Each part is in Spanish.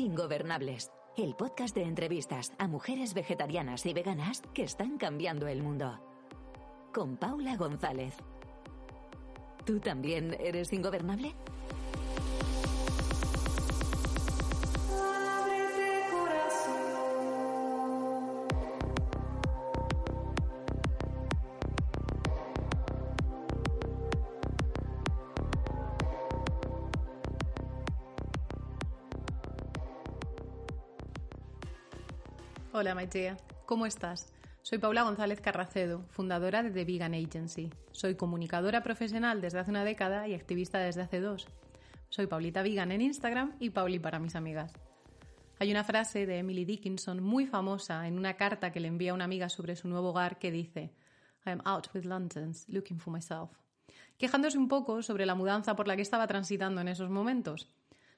Ingobernables, el podcast de entrevistas a mujeres vegetarianas y veganas que están cambiando el mundo. Con Paula González. ¿Tú también eres ingobernable? Hola Maite, ¿cómo estás? Soy Paula González Carracedo, fundadora de The Vegan Agency. Soy comunicadora profesional desde hace una década y activista desde hace dos. Soy Paulita Vegan en Instagram y Pauli para mis amigas. Hay una frase de Emily Dickinson muy famosa en una carta que le envía una amiga sobre su nuevo hogar que dice I am out with lanterns looking for myself, quejándose un poco sobre la mudanza por la que estaba transitando en esos momentos.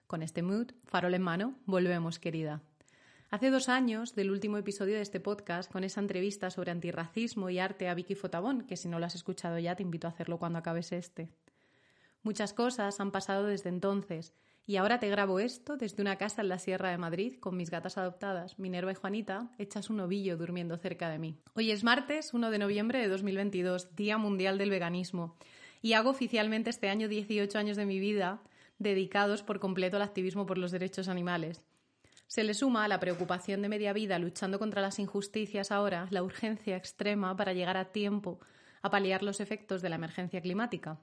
Con este mood, farol en mano, volvemos, querida. Hace dos años del último episodio de este podcast, con esa entrevista sobre antirracismo y arte a Vicky Fotabón, que si no lo has escuchado ya te invito a hacerlo cuando acabes este. Muchas cosas han pasado desde entonces, y ahora te grabo esto desde una casa en la Sierra de Madrid con mis gatas adoptadas, Minerva y Juanita, hechas un ovillo durmiendo cerca de mí. Hoy es martes 1 de noviembre de 2022, Día Mundial del Veganismo, y hago oficialmente este año 18 años de mi vida dedicados por completo al activismo por los derechos animales. Se le suma a la preocupación de media vida luchando contra las injusticias ahora la urgencia extrema para llegar a tiempo a paliar los efectos de la emergencia climática.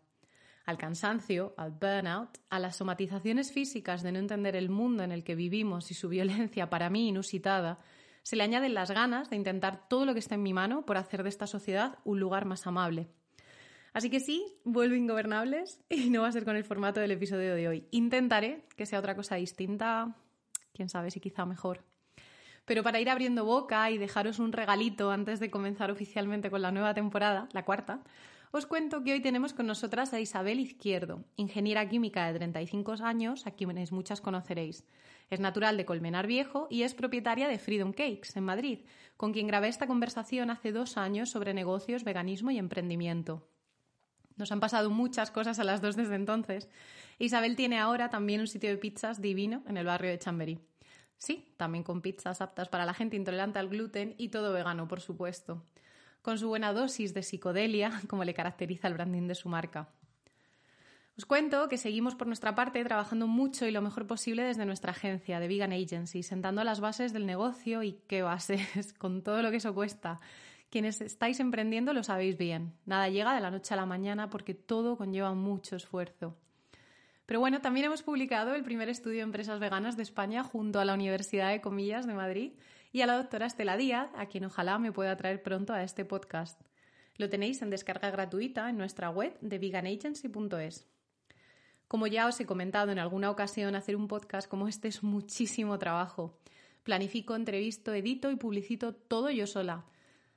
Al cansancio, al burnout, a las somatizaciones físicas de no entender el mundo en el que vivimos y su violencia para mí inusitada, se le añaden las ganas de intentar todo lo que está en mi mano por hacer de esta sociedad un lugar más amable. Así que sí, vuelvo ingobernables y no va a ser con el formato del episodio de hoy. Intentaré que sea otra cosa distinta, quién sabe si quizá mejor. Pero para ir abriendo boca y dejaros un regalito antes de comenzar oficialmente con la nueva temporada, la cuarta, os cuento que hoy tenemos con nosotras a Isabel Izquierdo, ingeniera química de 35 años, a quienes muchas conoceréis. Es natural de Colmenar Viejo y es propietaria de Freedom Cakes, en Madrid, con quien grabé esta conversación hace dos años sobre negocios, veganismo y emprendimiento. Nos han pasado muchas cosas a las dos desde entonces. Isabel tiene ahora también un sitio de pizzas divino en el barrio de Chamberí. Sí, también con pizzas aptas para la gente intolerante al gluten y todo vegano, por supuesto. Con su buena dosis de psicodelia, como le caracteriza el branding de su marca. Os cuento que seguimos por nuestra parte trabajando mucho y lo mejor posible desde nuestra agencia de Vegan Agency, sentando las bases del negocio y qué bases, con todo lo que eso cuesta. Quienes estáis emprendiendo lo sabéis bien. Nada llega de la noche a la mañana porque todo conlleva mucho esfuerzo. Pero bueno, también hemos publicado el primer estudio de empresas veganas de España junto a la Universidad de Comillas de Madrid y a la doctora Estela Díaz, a quien ojalá me pueda traer pronto a este podcast. Lo tenéis en descarga gratuita en nuestra web de veganagency.es. Como ya os he comentado en alguna ocasión, hacer un podcast como este es muchísimo trabajo. Planifico, entrevisto, edito y publicito todo yo sola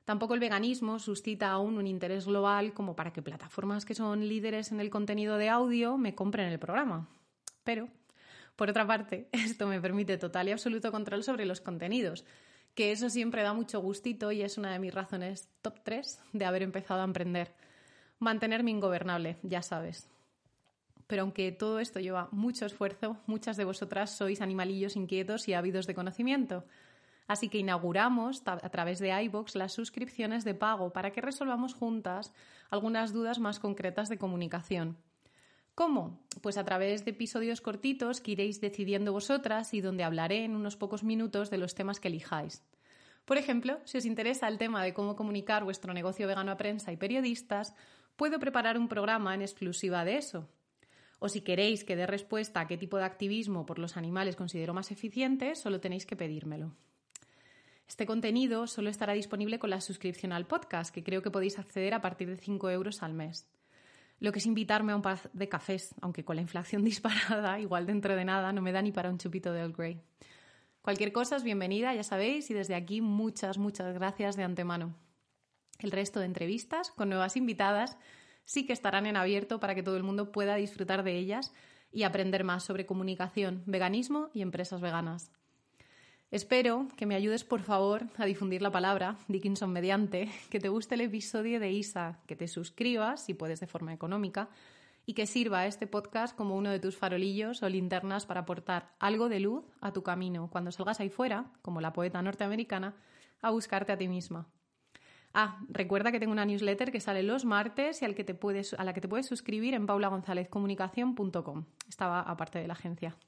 Tampoco el veganismo suscita aún un interés global como para que plataformas que son líderes en el contenido de audio me compren el programa. Pero, por otra parte, esto me permite total y absoluto control sobre los contenidos, que eso siempre da mucho gustito y es una de mis razones top 3 de haber empezado a emprender. Mantenerme ingobernable, ya sabes. Pero aunque todo esto lleva mucho esfuerzo, muchas de vosotras sois animalillos inquietos y ávidos de conocimiento. Así que inauguramos a través de iBox las suscripciones de pago para que resolvamos juntas algunas dudas más concretas de comunicación. ¿Cómo? Pues a través de episodios cortitos que iréis decidiendo vosotras y donde hablaré en unos pocos minutos de los temas que elijáis. Por ejemplo, si os interesa el tema de cómo comunicar vuestro negocio vegano a prensa y periodistas, puedo preparar un programa en exclusiva de eso. O si queréis que dé respuesta a qué tipo de activismo por los animales considero más eficiente, solo tenéis que pedírmelo. Este contenido solo estará disponible con la suscripción al podcast, que creo que podéis acceder a partir de 5 euros al mes. Lo que es invitarme a un par de cafés, aunque con la inflación disparada, igual dentro de nada, no me da ni para un chupito de Earl Grey. Cualquier cosa es bienvenida, ya sabéis, y desde aquí muchas, muchas gracias de antemano. El resto de entrevistas con nuevas invitadas sí que estarán en abierto para que todo el mundo pueda disfrutar de ellas y aprender más sobre comunicación, veganismo y empresas veganas. Espero que me ayudes, por favor, a difundir la palabra, Dickinson mediante, que te guste el episodio de ISA, que te suscribas, si puedes de forma económica, y que sirva este podcast como uno de tus farolillos o linternas para aportar algo de luz a tu camino cuando salgas ahí fuera, como la poeta norteamericana, a buscarte a ti misma. Ah, recuerda que tengo una newsletter que sale los martes y al que te puedes, a la que te puedes suscribir en paulagonzalezcomunicación.com. Estaba aparte de la agencia.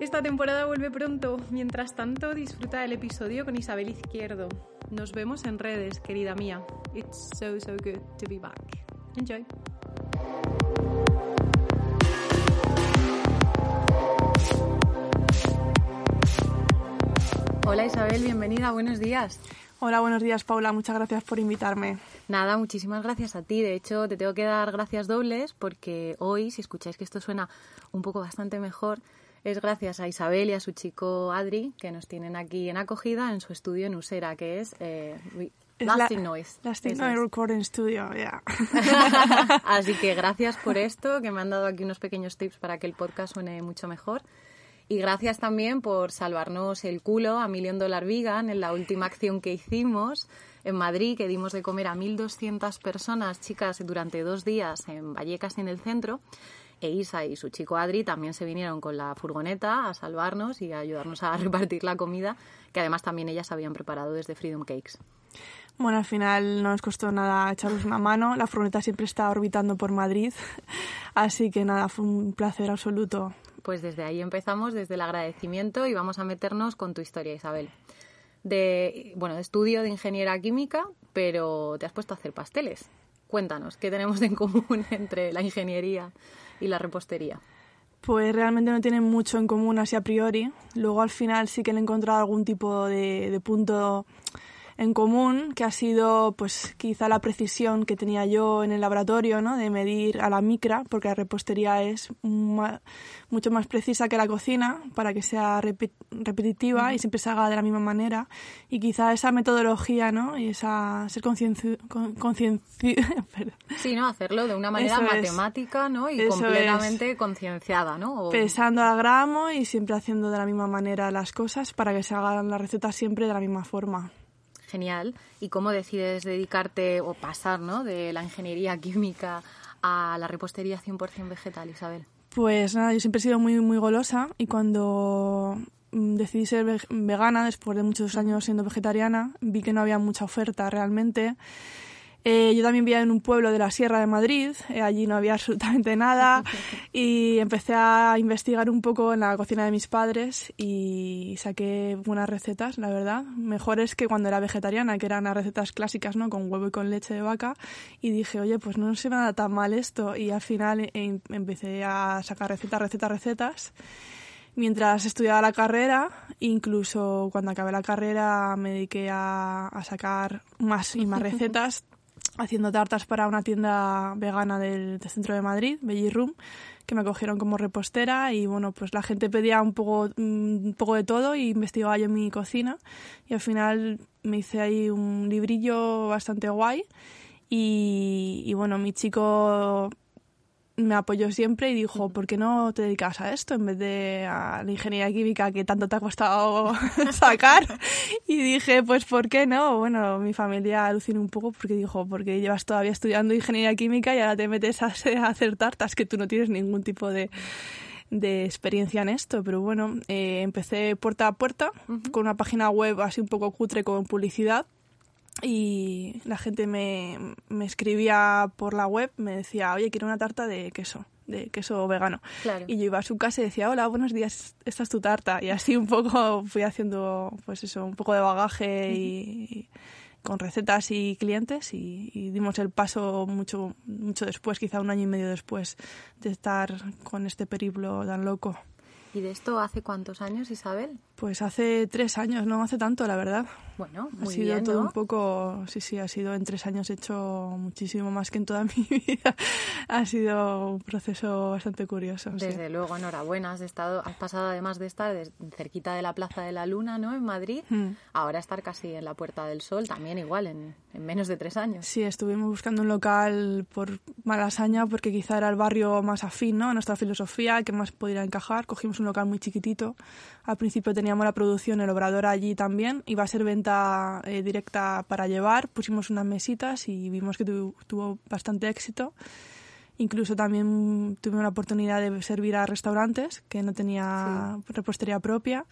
Esta temporada vuelve pronto. Mientras tanto, disfruta del episodio con Isabel Izquierdo. Nos vemos en redes, querida mía. It's so, so good to be back. Enjoy. Hola Isabel, bienvenida, buenos días. Hola, buenos días Paula, muchas gracias por invitarme. Nada, muchísimas gracias a ti. De hecho, te tengo que dar gracias dobles porque hoy, si escucháis que esto suena un poco bastante mejor, es gracias a Isabel y a su chico Adri que nos tienen aquí en acogida en su estudio en Usera, que es... Eh, Lasting Noise. Lasting Noise Recording Studio, ya. Así que gracias por esto, que me han dado aquí unos pequeños tips para que el podcast suene mucho mejor. Y gracias también por salvarnos el culo a Million Dollar Vegan en la última acción que hicimos en Madrid, que dimos de comer a 1.200 personas, chicas, durante dos días en Vallecas, en el centro. E Isa y su chico Adri también se vinieron con la furgoneta a salvarnos y a ayudarnos a repartir la comida, que además también ellas habían preparado desde Freedom Cakes. Bueno, al final no nos costó nada echarnos una mano. La furgoneta siempre está orbitando por Madrid. Así que nada, fue un placer absoluto pues desde ahí empezamos, desde el agradecimiento y vamos a meternos con tu historia, Isabel. De, bueno, de estudio de ingeniera química, pero te has puesto a hacer pasteles. Cuéntanos, ¿qué tenemos en común entre la ingeniería y la repostería? Pues realmente no tienen mucho en común así a priori. Luego al final sí que he encontrado algún tipo de punto en común, que ha sido pues quizá la precisión que tenía yo en el laboratorio, ¿no? de medir a la micra, porque la repostería es mucho más precisa que la cocina para que sea repetitiva y siempre se haga de la misma manera. Y quizá esa metodología ¿no? y esa ser conciencia... sí, ¿no? hacerlo de una manera matemática ¿no? y completamente concienciada. ¿no? Pesando al gramo y siempre haciendo de la misma manera las cosas para que se hagan las recetas siempre de la misma forma. Genial. ¿Y cómo decides dedicarte o pasar ¿no? de la ingeniería química a la repostería 100% vegetal, Isabel? Pues nada, yo siempre he sido muy, muy golosa y cuando mm, decidí ser vegana, después de muchos años siendo vegetariana, vi que no había mucha oferta realmente eh, yo también vivía en un pueblo de la Sierra de Madrid, eh, allí no había absolutamente nada y empecé a investigar un poco en la cocina de mis padres y saqué buenas recetas, la verdad, mejores que cuando era vegetariana, que eran las recetas clásicas, ¿no? Con huevo y con leche de vaca. Y dije, oye, pues no se me da tan mal esto y al final eh, empecé a sacar recetas, recetas, recetas. Mientras estudiaba la carrera, incluso cuando acabé la carrera me dediqué a, a sacar más y más recetas haciendo tartas para una tienda vegana del, centro de Madrid, Belly Room, que me acogieron como repostera y bueno, pues la gente pedía un poco, un poco de todo y investigaba yo en mi cocina. Y al final me hice ahí un librillo bastante guay y, y bueno, mi chico me apoyó siempre y dijo, ¿por qué no te dedicas a esto en vez de a la ingeniería química que tanto te ha costado sacar? Y dije, pues ¿por qué no? Bueno, mi familia alucinó un poco porque dijo, porque llevas todavía estudiando ingeniería química y ahora te metes a hacer tartas que tú no tienes ningún tipo de de experiencia en esto, pero bueno, eh, empecé puerta a puerta con una página web así un poco cutre con publicidad y la gente me, me, escribía por la web, me decía, oye, quiero una tarta de queso, de queso vegano. Y yo iba a su casa y decía, hola, buenos días, esta es tu tarta. Y así un poco fui haciendo, pues eso, un poco de bagaje y, con recetas y clientes y, y, dimos el paso mucho, mucho después, quizá un año y medio después de estar con este periplo tan loco. ¿Y de esto hace cuántos años, Isabel? Pues hace tres años, no hace tanto, la verdad. Bueno, muy ha sido todo un poco, sí, sí, ha sido en tres años hecho muchísimo más que en toda mi vida. ha sido un proceso bastante curioso. Desde luego, enhorabuena. Has estado, has pasado además de estar cerquita de la Plaza de la Luna, ¿no? En Madrid, mm. ahora estar casi en la Puerta del Sol, también igual en, en menos de tres años. Sí, estuvimos buscando un local por Malasaña porque quizá era el barrio más afín, ¿no? A nuestra filosofía, que más pudiera encajar. Cogimos un local muy chiquitito. Al principio teníamos la producción, el obrador allí también. Iba a ser venta eh, directa para llevar, pusimos unas mesitas y vimos que tuvo bastante éxito. Incluso también tuve una oportunidad de servir a restaurantes que no tenía repostería propia.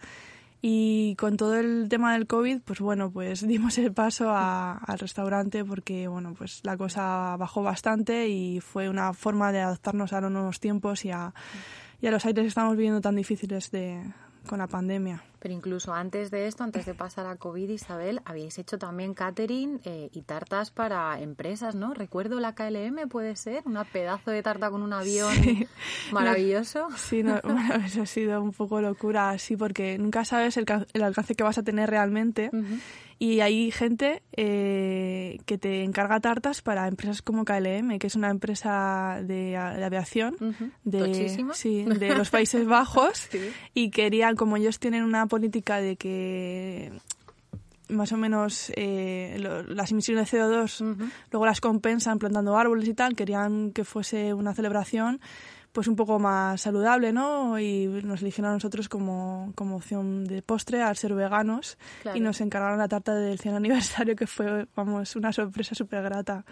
Y con todo el tema del COVID, pues bueno, pues dimos el paso al restaurante porque, bueno, pues la cosa bajó bastante y fue una forma de adaptarnos a los nuevos tiempos y a, y a los aires que estamos viviendo tan difíciles de, con la pandemia. Pero incluso antes de esto, antes de pasar a COVID, Isabel, habíais hecho también catering eh, y tartas para empresas, ¿no? Recuerdo la KLM, puede ser, una pedazo de tarta con un avión maravilloso. sí, no, eso ha sido un poco locura, sí, porque nunca sabes el, el alcance que vas a tener realmente. Y hay gente eh, que te encarga tartas para empresas como KLM, que es una empresa de, aviación de, sí, de los Países Bajos. Y querían, como ellos tienen una política de que más o menos eh, las emisiones de CO2 luego las compensan plantando árboles y tal, querían que fuese una celebración pues un poco más saludable, ¿no? Y nos eligieron a nosotros como, como opción de postre al ser veganos y nos encargaron la tarta del 100 aniversario que fue, vamos, una sorpresa súper grata.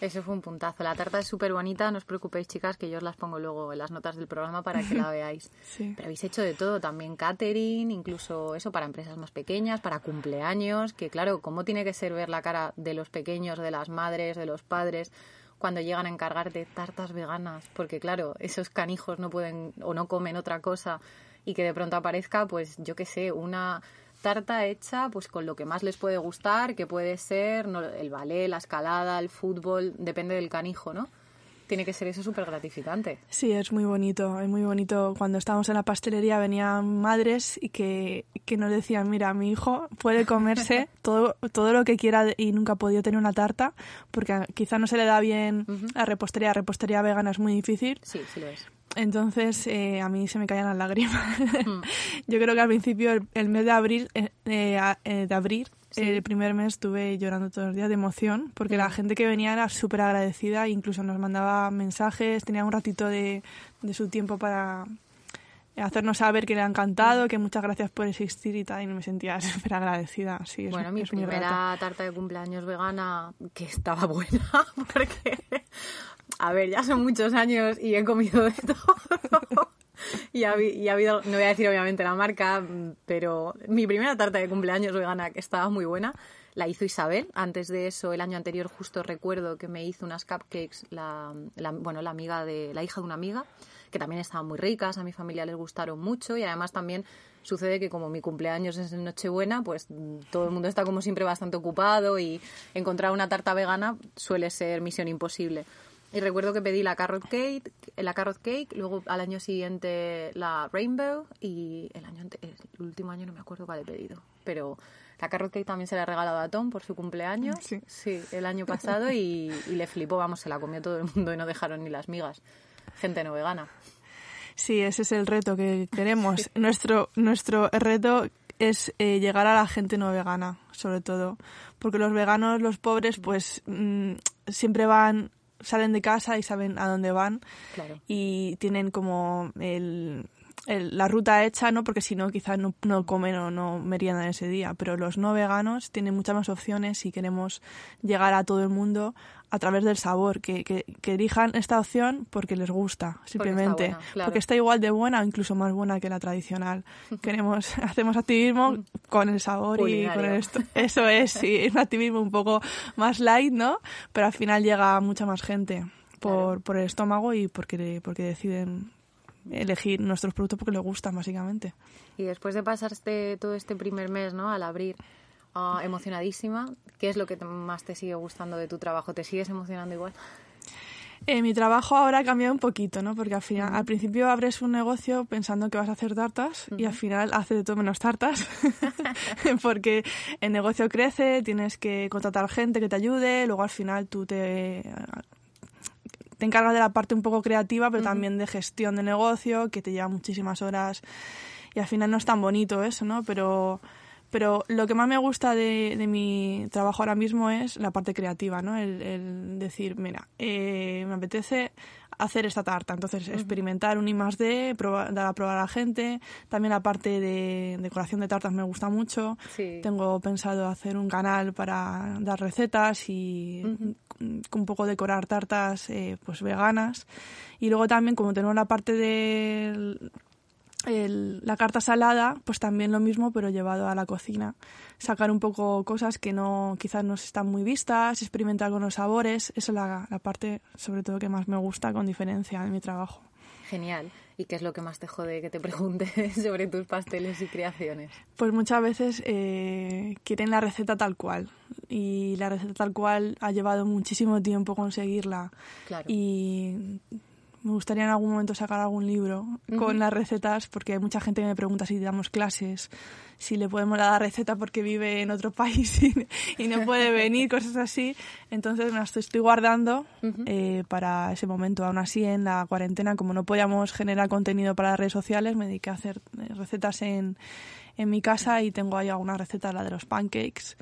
Eso fue un puntazo. La tarta es súper bonita, no os preocupéis chicas que yo os las pongo luego en las notas del programa para que la veáis. Pero habéis hecho de todo, también catering, incluso eso para empresas más pequeñas, para cumpleaños, que claro, ¿cómo tiene que ser ver la cara de los pequeños, de las madres, de los padres? Cuando llegan a encargar de tartas veganas, porque claro, esos canijos no pueden o no comen otra cosa y que de pronto aparezca, pues yo qué sé, una tarta hecha pues con lo que más les puede gustar, que puede ser el ballet, la escalada, el fútbol, depende del canijo, ¿no? Tiene que ser eso súper gratificante. Sí, es muy bonito, es muy bonito. Cuando estábamos en la pastelería venían madres y que, que nos decían, mira, mi hijo puede comerse todo, todo lo que quiera y nunca ha podido tener una tarta porque quizá no se le da bien la repostería. La repostería vegana es muy difícil. Sí, sí lo es. Entonces eh, a mí se me caían las lágrimas. Mm. Yo creo que al principio el, mes de abril, eh, eh, de abril el primer mes estuve llorando todos los días de emoción porque la mm. gente que venía era súper agradecida, incluso nos mandaba mensajes, tenía un ratito de, de su tiempo para hacernos saber que le ha encantado, que muchas gracias por existir y tal, y me sentía súper agradecida. Sí, bueno, mi primera tarta de cumpleaños vegana que estaba buena, porque, a ver, ya son muchos años y he comido de todo. y, ha, habido, no voy a decir obviamente la marca, pero mi primera tarta de cumpleaños vegana que estaba muy buena la hizo Isabel. Antes de eso, el año anterior, justo recuerdo que me hizo unas cupcakes, la, bueno, la amiga de la hija de una amiga, que también estaban muy ricas, a mi familia les gustaron mucho y además también sucede que como mi cumpleaños es en Nochebuena, pues todo el mundo está como siempre bastante ocupado y encontrar una tarta vegana suele ser misión imposible. Y recuerdo que pedí la carrot cake, la carrot cake, luego al año siguiente la rainbow y el año el último año no me acuerdo cuál he pedido, pero la carrot cake también se la ha regalado a Tom por su cumpleaños, sí, sí el año pasado y, le flipó, vamos, se la comió todo el mundo y no dejaron ni las migas. Gente no vegana. Sí, ese es el reto que queremos. Nuestro nuestro reto es eh, llegar a la gente no vegana, sobre todo, porque los veganos, los pobres, pues mm, siempre van salen de casa y saben a dónde van y tienen como el, la ruta hecha, ¿no? Porque si no, quizás no, no, comen o no meriendan ese día. Pero los no veganos tienen muchas más opciones y queremos llegar a todo el mundo a través del sabor, que, que, elijan esta opción porque les gusta, simplemente. Porque está, igual de buena o incluso más buena que la tradicional. Queremos, hacemos activismo con el sabor y con esto. Eso es, sí, es un activismo un poco más light, ¿no? Pero al final llega mucha más gente por, por el estómago y porque, porque deciden elegir nuestros productos porque les gustan, básicamente. Y después de pasar este, todo este primer mes, ¿no? Al abrir, Ah, emocionadísima. ¿Qué es lo que más te sigue gustando de tu trabajo? ¿Te sigues emocionando igual? Eh, mi trabajo ahora ha cambiado un poquito, ¿no? Porque al, final, al principio abres un negocio pensando que vas a hacer tartas y al final hace de todo menos tartas. Porque el negocio crece, tienes que contratar gente que te ayude, luego al final tú te, te encargas de la parte un poco creativa, pero también de gestión de negocio, que te lleva muchísimas horas y al final no es tan bonito eso, ¿no? Pero pero lo que más me gusta de, de, mi trabajo ahora mismo es la parte creativa, ¿no? El, decir, mira, eh, me apetece hacer esta tarta, entonces experimentar un I más D, dar a probar a la gente, también la parte de decoración de tartas me gusta mucho, tengo pensado hacer un canal para dar recetas y un poco decorar tartas eh, pues veganas. Y luego también, como tenemos la parte de la carta salada, pues también lo mismo, pero llevado a la cocina. Sacar un poco cosas que no quizás no están muy vistas, experimentar con los sabores, eso es la, la parte sobre todo que más me gusta con diferencia en mi trabajo. Genial. ¿Y qué es lo que más te jode que te pregunte sobre tus pasteles y creaciones? Pues muchas veces eh, quieren la receta tal cual. Y la receta tal cual ha llevado muchísimo tiempo conseguirla. Claro. Y me gustaría en algún momento sacar algún libro con las recetas, porque hay mucha gente que me pregunta si damos clases, si le podemos dar receta porque vive en otro país y, no puede venir, cosas así. Entonces me las estoy guardando eh, para ese momento. Aún así, en la cuarentena, como no podíamos generar contenido para las redes sociales, me dediqué a hacer eh, recetas en, en mi casa y tengo ahí alguna receta, la de los pancakes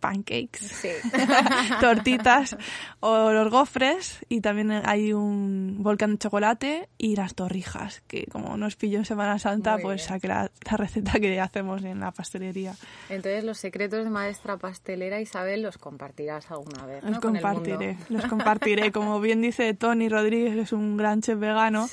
pancakes, tortitas o los gofres y también hay un volcán de chocolate y las torrijas, que como nos pilló en Semana Santa, pues saqué la, receta que hacemos en la pastelería. Entonces los secretos de maestra pastelera Isabel los compartirás alguna vez. Los compartiré, los compartiré. Como bien dice Tony Rodríguez, que es un gran chef vegano,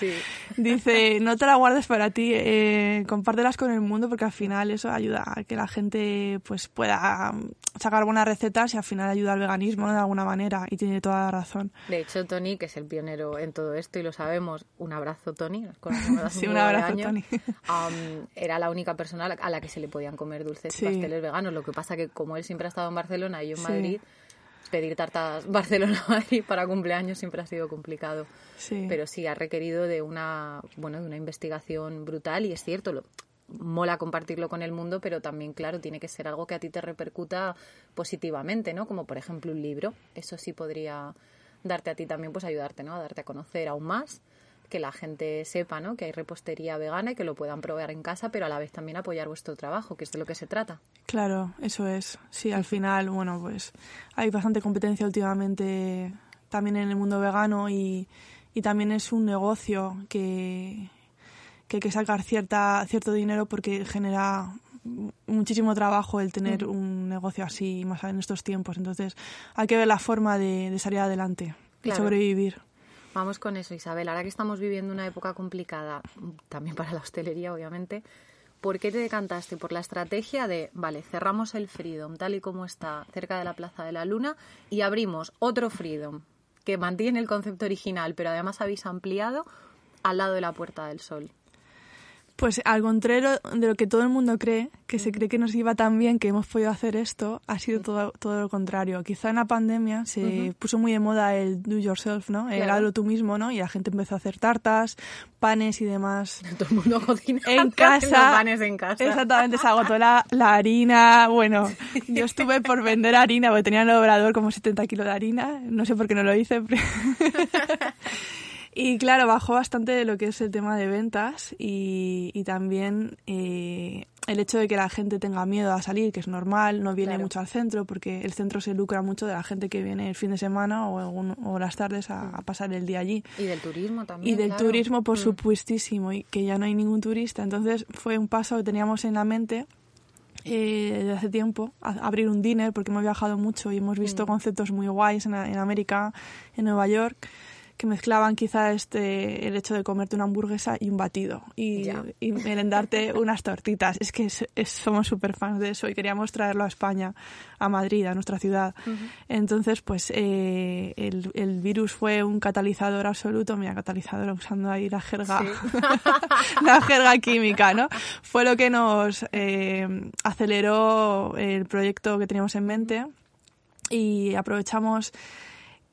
dice, no te la guardes para ti, eh, compártelas con el mundo porque al final eso ayuda a que la gente pues pueda sacar algunas recetas y al final ayuda al veganismo de alguna manera y tiene toda la razón. De hecho, Tony, que es el pionero en todo esto y lo sabemos, un abrazo Tony, sí, un abrazo Tony. era la única persona a la que se le podían comer dulces y pasteles veganos. Lo que pasa que como él siempre ha estado en Barcelona y yo en Madrid, pedir tartas Barcelona-Madrid para cumpleaños siempre ha sido complicado. Pero sí, ha requerido de una, bueno, de una investigación brutal y es cierto, lo, mola compartirlo con el mundo, pero también, claro, tiene que ser algo que a ti te repercuta positivamente, ¿no? Como por ejemplo un libro. Eso sí podría darte a ti también, pues ayudarte, ¿no? A darte a conocer aún más, que la gente sepa, ¿no? Que hay repostería vegana y que lo puedan probar en casa, pero a la vez también apoyar vuestro trabajo, que es de lo que se trata. Claro, eso es. Sí, al final, bueno, pues hay bastante competencia últimamente también en el mundo vegano y, y también es un negocio que que hay que sacar cierta, cierto dinero porque genera muchísimo trabajo el tener un negocio así más en estos tiempos. Entonces hay que ver la forma de, salir adelante y sobrevivir. Vamos con eso, Isabel. Ahora que estamos viviendo una época complicada, también para la hostelería, obviamente, ¿por qué te decantaste? Por la estrategia de, vale, cerramos el Freedom tal y como está cerca de la Plaza de la Luna y abrimos otro Freedom que mantiene el concepto original, pero además habéis ampliado al lado de la Puerta del Sol. Pues al contrario de lo que todo el mundo cree, que se cree que nos iba tan bien que hemos podido hacer esto, ha sido todo, todo lo contrario. Quizá en la pandemia se puso muy de moda el do yourself, ¿no? El hazlo tú mismo, ¿no? Y la gente empezó a hacer tartas, panes y demás. Todo el mundo cocina en casa. panes en casa. Exactamente, se agotó la, la harina. Bueno, yo estuve por vender harina porque tenía en el obrador como 70 kilos de harina. No sé por qué no lo hice. Y claro, bajó bastante lo que es el tema de ventas y, y también eh, el hecho de que la gente tenga miedo a salir, que es normal, no viene mucho al centro porque el centro se lucra mucho de la gente que viene el fin de semana o, o las tardes a, pasar el día allí. Y del turismo también. Y del turismo, por mm. supuestísimo, y que ya no hay ningún turista. Entonces fue un paso que teníamos en la mente eh, desde hace tiempo, abrir un dinner, porque hemos viajado mucho y hemos visto mm. conceptos muy guays en, en América, en Nueva York que mezclaban quizá este el hecho de comerte una hamburguesa y un batido y, y merendarte unas tortitas. Es que somos súper fans de eso y queríamos traerlo a España, a Madrid, a nuestra ciudad. Entonces, pues eh, el, el, virus fue un catalizador absoluto, mira, catalizador usando ahí la jerga, la jerga química, ¿no? Fue lo que nos eh, aceleró el proyecto que teníamos en mente y aprovechamos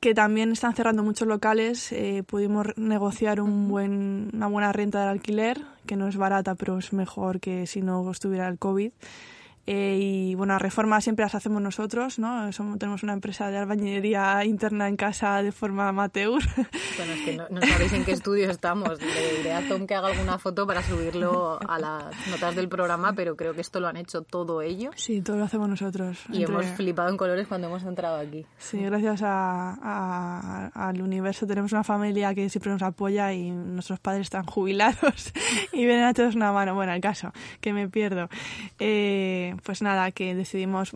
que también están cerrando muchos locales. Eh, pudimos negociar un buen, una buena renta del alquiler, que no es barata, pero es mejor que si no estuviera el COVID. Eh, y bueno, las reformas siempre las hacemos nosotros, ¿no? Somos, tenemos una empresa de albañilería interna en casa de forma amateur. Bueno, es que no, sabéis en qué estudio estamos. Le diré a Tom que haga alguna foto para subirlo a las notas del programa, pero creo que esto lo han hecho todo ellos. Sí, todo lo hacemos nosotros. Y hemos flipado en colores cuando hemos entrado aquí. Sí, gracias a, al universo tenemos una familia que siempre nos apoya y nuestros padres están jubilados y vienen a todos una mano. Bueno, el caso, que me pierdo. Eh, pues nada, que decidimos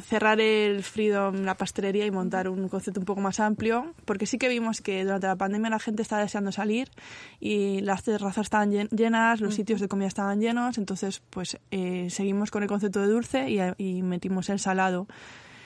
cerrar el Freedom, la pastelería y montar un concepto un poco más amplio, porque sí que vimos que durante la pandemia la gente estaba deseando salir y las terrazas estaban llenas, los sitios de comida estaban llenos, entonces pues eh, seguimos con el concepto de dulce y, y metimos el salado.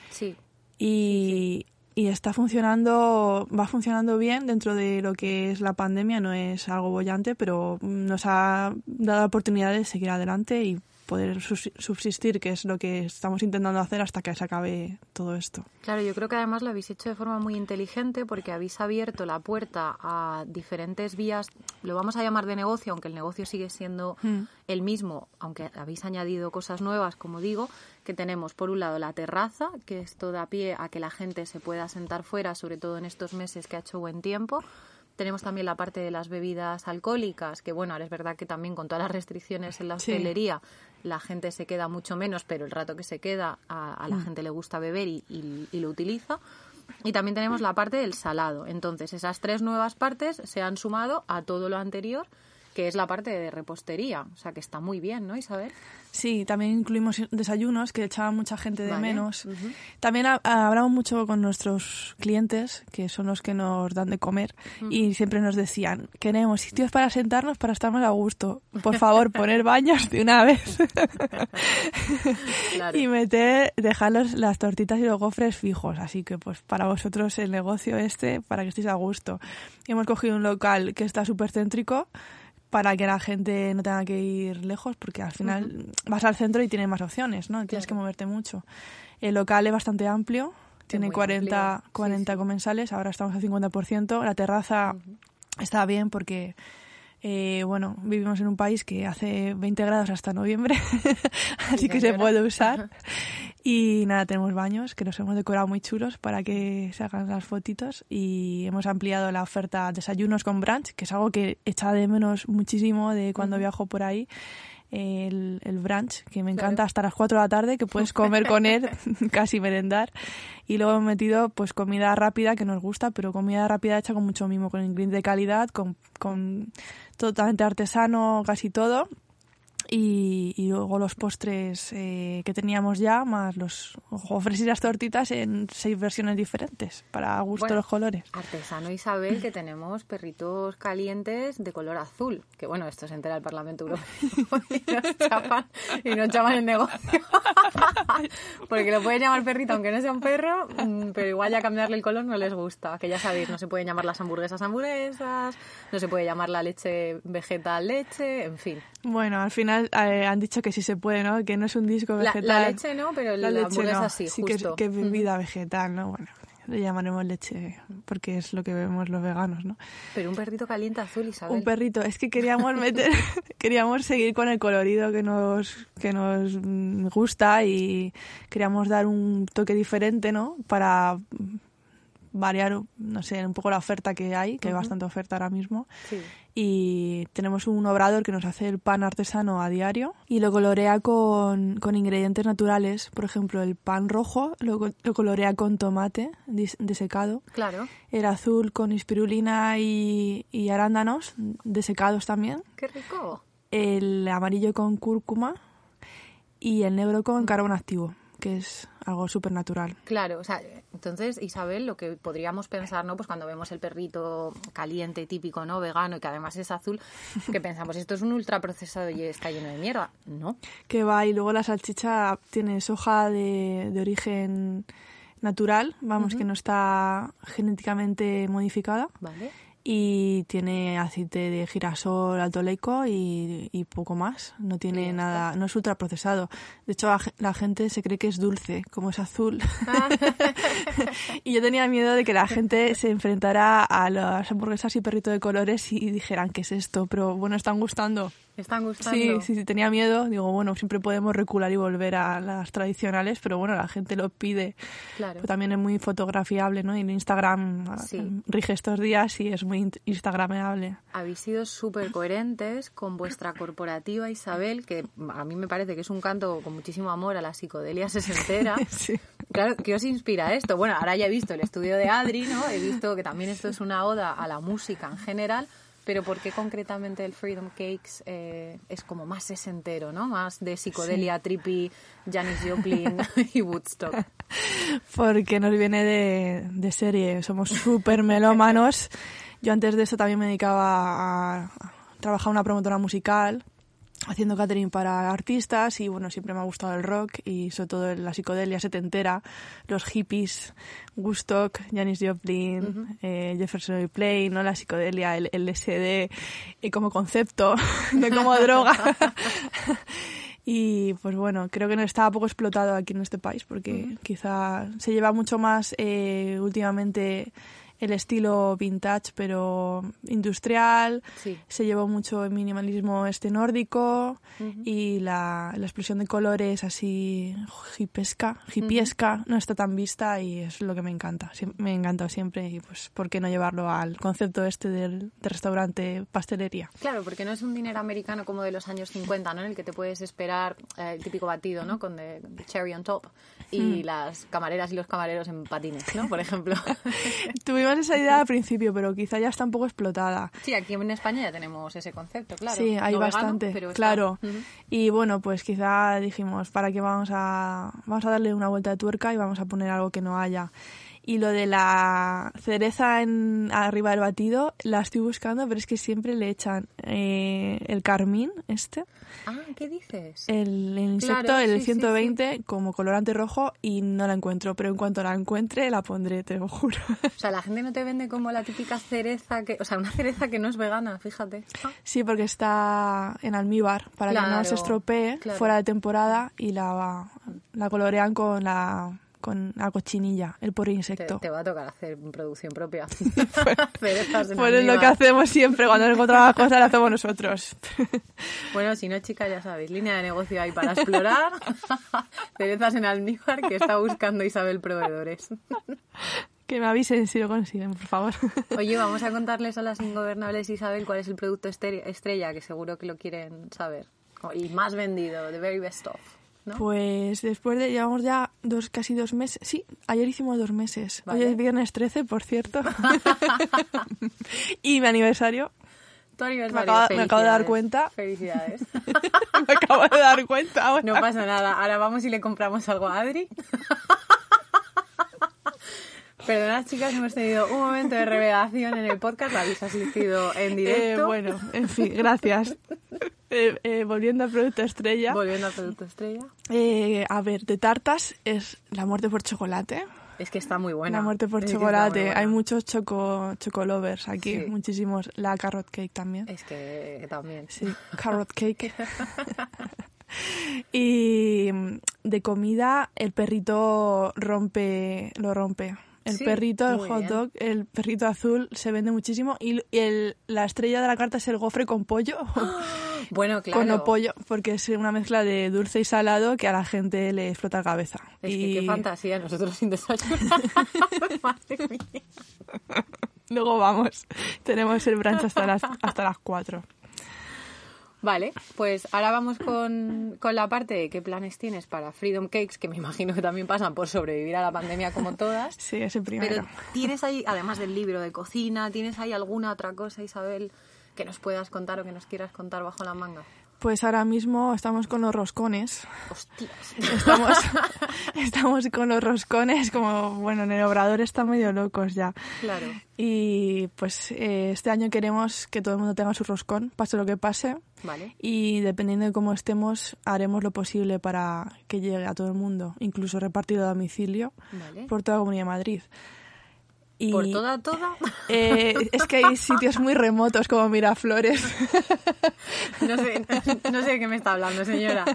Sí. Y, y está funcionando, va funcionando bien dentro de lo que es la pandemia, no es algo bollante, pero nos ha dado la oportunidad de seguir adelante y poder subsistir, que es lo que estamos intentando hacer hasta que se acabe todo esto. Claro, yo creo que además lo habéis hecho de forma muy inteligente porque habéis abierto la puerta a diferentes vías, lo vamos a llamar de negocio, aunque el negocio sigue siendo hmm. el mismo, aunque habéis añadido cosas nuevas, como digo, que tenemos por un lado la terraza, que esto da pie a que la gente se pueda sentar fuera, sobre todo en estos meses que ha hecho buen tiempo. Tenemos también la parte de las bebidas alcohólicas, que bueno, ahora es verdad que también con todas las restricciones en la hostelería la gente se queda mucho menos, pero el rato que se queda a, la mm. gente le gusta beber y, y, lo utiliza. Y también tenemos la parte del salado. Entonces, esas tres nuevas partes se han sumado a todo lo anterior, que es la parte de repostería. O sea, que está muy bien, ¿no, Isabel? Sí, también incluimos desayunos que echaba mucha gente de menos. También hablamos mucho con nuestros clientes, que son los que nos dan de comer, y siempre nos decían, queremos sitios para sentarnos para estar más a gusto. Por favor, poner baños de una vez. y meter, dejar las tortitas y los gofres fijos. Así que pues para vosotros el negocio este, para que estéis a gusto. Hemos cogido un local que está súper céntrico, para que la gente no tenga que ir lejos, porque al final vas al centro y tienes más opciones, ¿no? Tienes que moverte mucho. El local es bastante amplio, tiene 40, 40 comensales, ahora estamos al 50%. La terraza está bien porque eh, bueno, vivimos en un país que hace 20 grados hasta noviembre, así que se puede usar. Y nada, tenemos baños que los hemos decorado muy chulos para que se hagan las fotitos y hemos ampliado la oferta desayunos con brunch, que es algo que echa de menos muchísimo de cuando viajo por ahí. El, el, brunch, que me encanta hasta las 4 de la tarde, que puedes comer con él, casi merendar. Y luego hemos metido pues comida rápida que nos gusta, pero comida rápida hecha con mucho mimo, con ingredientes de calidad, con, con totalmente artesano, casi todo y, luego los postres eh, que teníamos ya, más los ofrecí las tortitas en seis versiones diferentes, para gusto de los colores. Artesano Isabel, que tenemos perritos calientes de color azul, que bueno, esto se entera el Parlamento Europeo y nos chapan, y nos el negocio. Porque lo pueden llamar perrito aunque no sea un perro, mm, pero igual ya cambiarle el color no les gusta, que ya sabéis, no se pueden llamar las hamburguesas hamburguesas, no se puede llamar la leche vegetal leche, en fin. Bueno, al final eh, han dicho que sí se puede, ¿no? Que no es un disco vegetal. La, leche no, pero la, leche no. sí, sí Que, es, bebida vegetal, ¿no? Bueno, le llamaremos leche porque es lo que bebemos los veganos, ¿no? Pero un perrito caliente azul, Isabel. Un perrito, es que queríamos meter, queríamos seguir con el colorido que nos, que nos gusta y queríamos dar un toque diferente, ¿no? Para variar, no sé, un poco la oferta que hay, que hay bastante oferta ahora mismo. Sí. Y tenemos un obrador que nos hace el pan artesano a diario y lo colorea con, con ingredientes naturales. Por ejemplo, el pan rojo lo, lo colorea con tomate desecado. Claro. El azul con espirulina y, y arándanos desecados también. ¡Qué rico! El amarillo con cúrcuma y el negro con carbón activo que es algo súper natural. Claro, o sea, entonces, Isabel, lo que podríamos pensar, ¿no? Pues cuando vemos el perrito caliente, típico, ¿no? Vegano y que además es azul, que pensamos, esto es un ultraprocesado y está lleno de mierda. No. Que va, y luego la salchicha tiene soja de, de origen natural, vamos, que no está genéticamente modificada. Vale y tiene aceite de girasol alto leico y, y poco más. No tiene nada, no es ultra procesado. De hecho, la, gente se cree que es dulce, como es azul. Ah. y yo tenía miedo de que la gente se enfrentara a las hamburguesas y perrito de colores y dijeran, ¿qué es esto? Pero bueno, están gustando. ¿Están gustando? Sí, sí, sí, tenía miedo. Digo, bueno, siempre podemos recular y volver a las tradicionales, pero bueno, la gente lo pide. Claro. también es muy fotografiable, ¿no? Y en Instagram ah, rige estos días y es muy instagrameable. Habéis sido súper coherentes con vuestra corporativa, Isabel, que a mí me parece que es un canto con muchísimo amor a la psicodelia sesentera. sí. Claro, ¿qué os inspira esto? Bueno, ahora ya he visto el estudio de Adri, ¿no? He visto que también esto es una oda a la música en general, Pero ¿por qué concretamente el Freedom Cakes eh, es como más sesentero, ¿no? Más de psicodelia, trippy, Janis Joplin y Woodstock. Porque nos viene de, de serie, somos súper melómanos. Yo antes de eso también me dedicaba a trabajar en una promotora musical haciendo catering para artistas y bueno, siempre me ha gustado el rock y sobre todo la psicodelia setentera, los hippies, Woodstock, Janis Joplin, eh, Jefferson Play, ¿no? la psicodelia, el LSD y como concepto de como droga. y pues bueno, creo que no estaba poco explotado aquí en este país porque quizá se lleva mucho más eh, últimamente el estilo vintage, pero industrial. Se llevó mucho el minimalismo este nórdico y la, la, explosión de colores así hipesca, hipiesca, no está tan vista y es lo que me encanta. Me encanta siempre y pues, ¿por qué no llevarlo al concepto este del, restaurante pastelería? Claro, porque no es un dinero americano como de los años 50, ¿no? En el que te puedes esperar eh, el típico batido, ¿no? Con the, cherry on top y hmm. las camareras y los camareros en patines, ¿no? Por ejemplo. Tuvimos esa idea al principio, pero quizá ya está un poco explotada. Sí, aquí en España ya tenemos ese concepto, claro. Sí, hay bastante, claro. Y bueno, pues quizá dijimos, ¿para qué vamos a, vamos a darle una vuelta de tuerca y vamos a poner algo que no haya? Y lo de la cereza en, arriba del batido la estoy buscando, pero es que siempre le echan eh, el carmín este. Ah, ¿qué dices? El, insecto, el 120, como colorante rojo y no la encuentro. Pero en cuanto la encuentre, la pondré, te lo juro. O sea, la gente no te vende como la típica cereza, que, o sea, una cereza que no es vegana, fíjate. Sí, porque está en almíbar, para que no se estropee fuera de temporada y la, la colorean con la con la cochinilla, el por insecto. Te, va a tocar hacer producción propia. pues, pues es lo que hacemos siempre, cuando encontramos cosas las hacemos nosotros. bueno, si no, chicas, ya sabéis, línea de negocio ahí para explorar. Cerezas en almíbar que está buscando Isabel Proveedores. que me avisen si lo consiguen, por favor. Oye, vamos a contarles a las ingobernables Isabel cuál es el producto estrella, que seguro que lo quieren saber. Y más vendido, the very best of. Pues después de, llevamos ya dos, casi dos meses. Sí, ayer hicimos dos meses. Hoy es viernes 13, por cierto. y mi aniversario. Tu aniversario. Me acabo, de dar cuenta. Felicidades. me acabo de dar cuenta No pasa nada. Ahora vamos y le compramos algo a Adri. Perdonad, chicas, hemos tenido un momento de revelación en el podcast. La habéis asistido en directo. Eh, bueno, en fin, gracias. Eh, eh, volviendo al producto estrella. Volviendo al producto estrella. A ver, de tartas es la muerte por chocolate. Es que está muy buena. La muerte por chocolate. Hay muchos choco, chocolovers aquí, muchísimos. La carrot cake también. Es que también. Sí, carrot cake. y de comida, el perrito rompe, lo rompe. El perrito, el hot dog, el perrito azul se vende muchísimo y el, la estrella de la carta es el gofre con pollo. Bueno, claro. Con pollo, porque es una mezcla de dulce y salado que a la gente le explota la cabeza. Es que qué fantasía, nosotros sin desayunar. Luego vamos, tenemos el brunch hasta las, hasta las 4. Vale, pues ahora vamos con, con, la parte de qué planes tienes para Freedom Cakes, que me imagino que también pasan por sobrevivir a la pandemia como todas. Sí, ese primero. Pero tienes ahí, además del libro de cocina, ¿tienes ahí alguna otra cosa, Isabel, que nos puedas contar o que nos quieras contar bajo la manga? Pues ahora mismo estamos con los roscones. Hostias. Estamos, estamos con los roscones, como, bueno, en el obrador están medio locos ya. Claro. Y pues eh, este año queremos que todo el mundo tenga su roscón, pase lo que pase. Vale. Y dependiendo de cómo estemos, haremos lo posible para que llegue a todo el mundo, incluso repartido a domicilio por toda la Comunidad de Madrid. ¿Por toda, toda? Eh, es que hay sitios muy remotos como Miraflores. No sé, no sé de qué me está hablando, señora.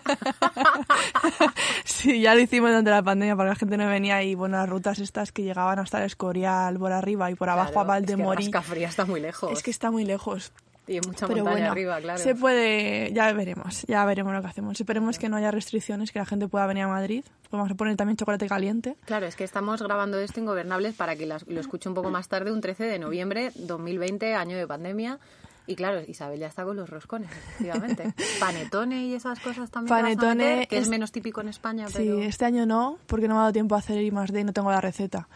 Sí, ya lo hicimos durante la pandemia porque la gente no venía y, bueno, las rutas estas que llegaban hasta el Escorial por arriba y por abajo a Valdemorí. Es que está muy lejos. Es que está muy lejos. Y mucha Pero montaña arriba, claro. Se puede, ya veremos, ya veremos lo que hacemos. Esperemos que no haya restricciones, que la gente pueda venir a Madrid. Vamos a poner también chocolate caliente. Claro, es que estamos grabando esto en Gobernables para que lo escuche un poco más tarde, un 13 de noviembre 2020, año de pandemia. Y claro, Isabel ya está con los roscones, efectivamente. Panetone y esas cosas también. Panetone. que es, menos típico en España. Sí, este año no, porque no me ha dado tiempo a hacer I más D y no tengo la receta.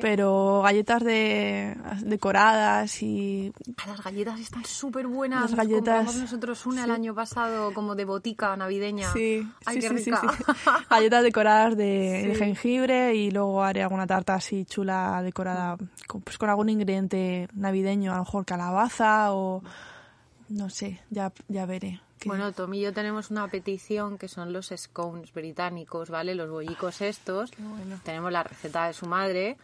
Pero galletas de decoradas y. Ah, las galletas están súper buenas. Las galletas. nosotros una el año pasado como de botica navideña. Sí, Ay, qué rica. galletas decoradas de, jengibre y luego haré alguna tarta así chula decorada con, pues, con algún ingrediente navideño, a lo mejor calabaza o no sé, ya, ya veré. Bueno, Tom y yo tenemos una petición que son los scones británicos, ¿vale? Los bollicos estos. Tenemos la receta de su madre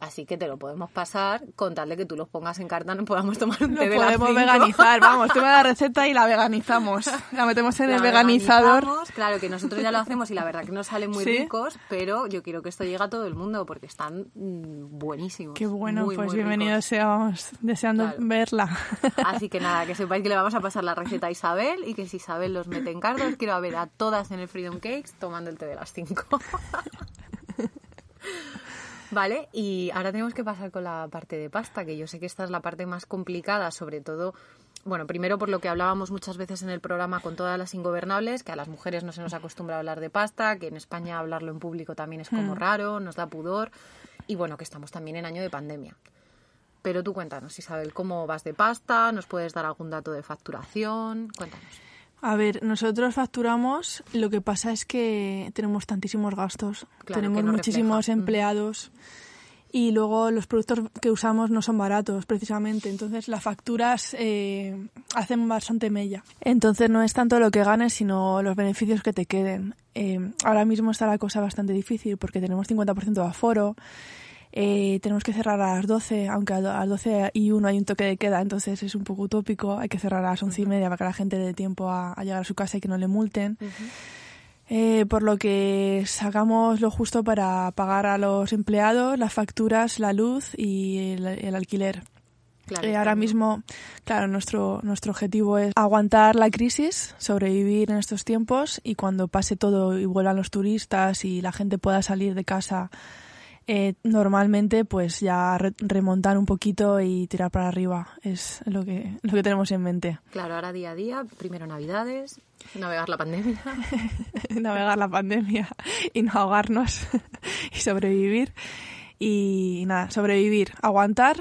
Así que te lo podemos pasar con tal de que tú los pongas en carta y podamos tomar un té lo de podemos veganizar, vamos, tú me das la receta y la veganizamos. La metemos en el veganizador. Claro, que nosotros ya lo hacemos y la verdad que nos salen muy ricos, pero yo quiero que esto llegue a todo el mundo porque están mm, buenísimos. Qué bueno, pues bienvenidos seamos, deseando verla. Así que nada, que sepáis que le vamos a pasar la receta a Isabel y que si Isabel los mete en carta, os quiero ver a todas en el Freedom Cakes tomando el té de las 5. Vale, y ahora tenemos que pasar con la parte de pasta, que yo sé que esta es la parte más complicada, sobre todo, bueno, primero por lo que hablábamos muchas veces en el programa con todas las ingobernables, que a las mujeres no se nos acostumbra a hablar de pasta, que en España hablarlo en público también es como mm. raro, nos da pudor, y bueno, que estamos también en año de pandemia. Pero tú cuéntanos, Isabel, ¿cómo vas de pasta? ¿Nos puedes dar algún dato de facturación? Cuéntanos. A ver, nosotros facturamos, lo que pasa es que tenemos tantísimos gastos, tenemos muchísimos empleados y luego los productos que usamos no son baratos precisamente, entonces las facturas eh, hacen bastante mella. Entonces no es tanto lo que ganes, sino los beneficios que te queden. Eh, ahora mismo está la cosa bastante difícil porque tenemos 50% de aforo. Eh, tenemos que cerrar a las 12, aunque a las 12 y 1 hay un toque de queda, entonces es un poco utópico. Hay que cerrar a las 11 y media para que la gente dé tiempo a, llegar a su casa y que no le multen. Eh, por lo que sacamos lo justo para pagar a los empleados las facturas, la luz y el, alquiler. Claro, eh, ahora mismo, claro, nuestro, nuestro objetivo es aguantar la crisis, sobrevivir en estos tiempos y cuando pase todo y vuelvan los turistas y la gente pueda salir de casa eh, normalmente pues ya remontar un poquito y tirar para arriba es lo que, lo que tenemos en mente. Claro, ahora día a día, primero Navidades, navegar la pandemia. navegar la pandemia y no ahogarnos y sobrevivir. Y nada, sobrevivir, aguantar,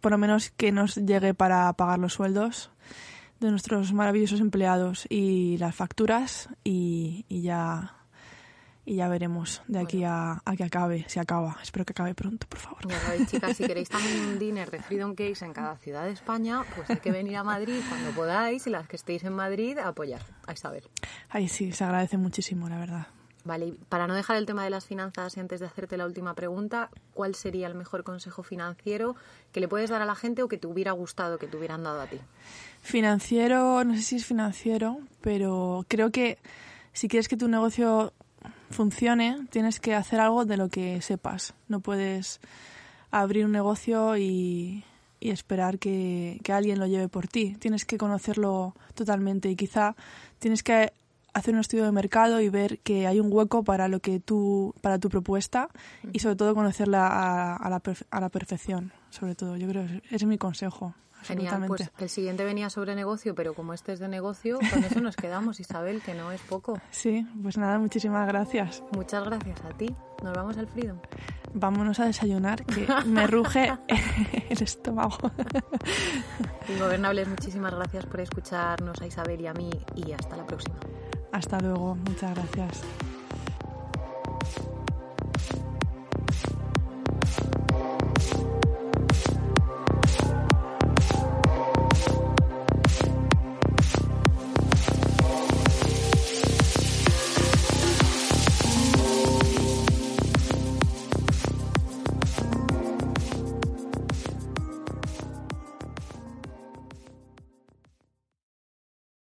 por lo menos que nos llegue para pagar los sueldos de nuestros maravillosos empleados y las facturas y ya y ya veremos de aquí a, que acabe, si acaba. Espero que acabe pronto, por favor. Chicas, si queréis también un dinner de Freedom Cakes en cada ciudad de España, pues hay que venir a Madrid cuando podáis y las que estéis en Madrid a apoyar a Isabel. Ay, sí, se agradece muchísimo, la verdad. Vale, y para no dejar el tema de las finanzas y antes de hacerte la última pregunta, ¿cuál sería el mejor consejo financiero que le puedes dar a la gente o que te hubiera gustado que te hubieran dado a ti? Financiero, no sé si es financiero, pero creo que si quieres que tu negocio funcione, tienes que hacer algo de lo que sepas. No puedes abrir un negocio y, esperar que, alguien lo lleve por ti. Tienes que conocerlo totalmente y quizá tienes que hacer un estudio de mercado y ver que hay un hueco para lo que tú, para tu propuesta y sobre todo conocerla a, a, la, a la perfección. Sobre todo, yo creo que ese es mi consejo. Genial, pues el siguiente venía sobre negocio, pero como este es de negocio, con eso nos quedamos, Isabel, que no es poco. Sí, pues nada, muchísimas gracias. Muchas gracias a ti. Nos vamos al Freedom. Vámonos a desayunar, que me ruge el estómago. Ingobernables, muchísimas gracias por escucharnos a Isabel y a mí y hasta la próxima. Hasta luego, muchas gracias.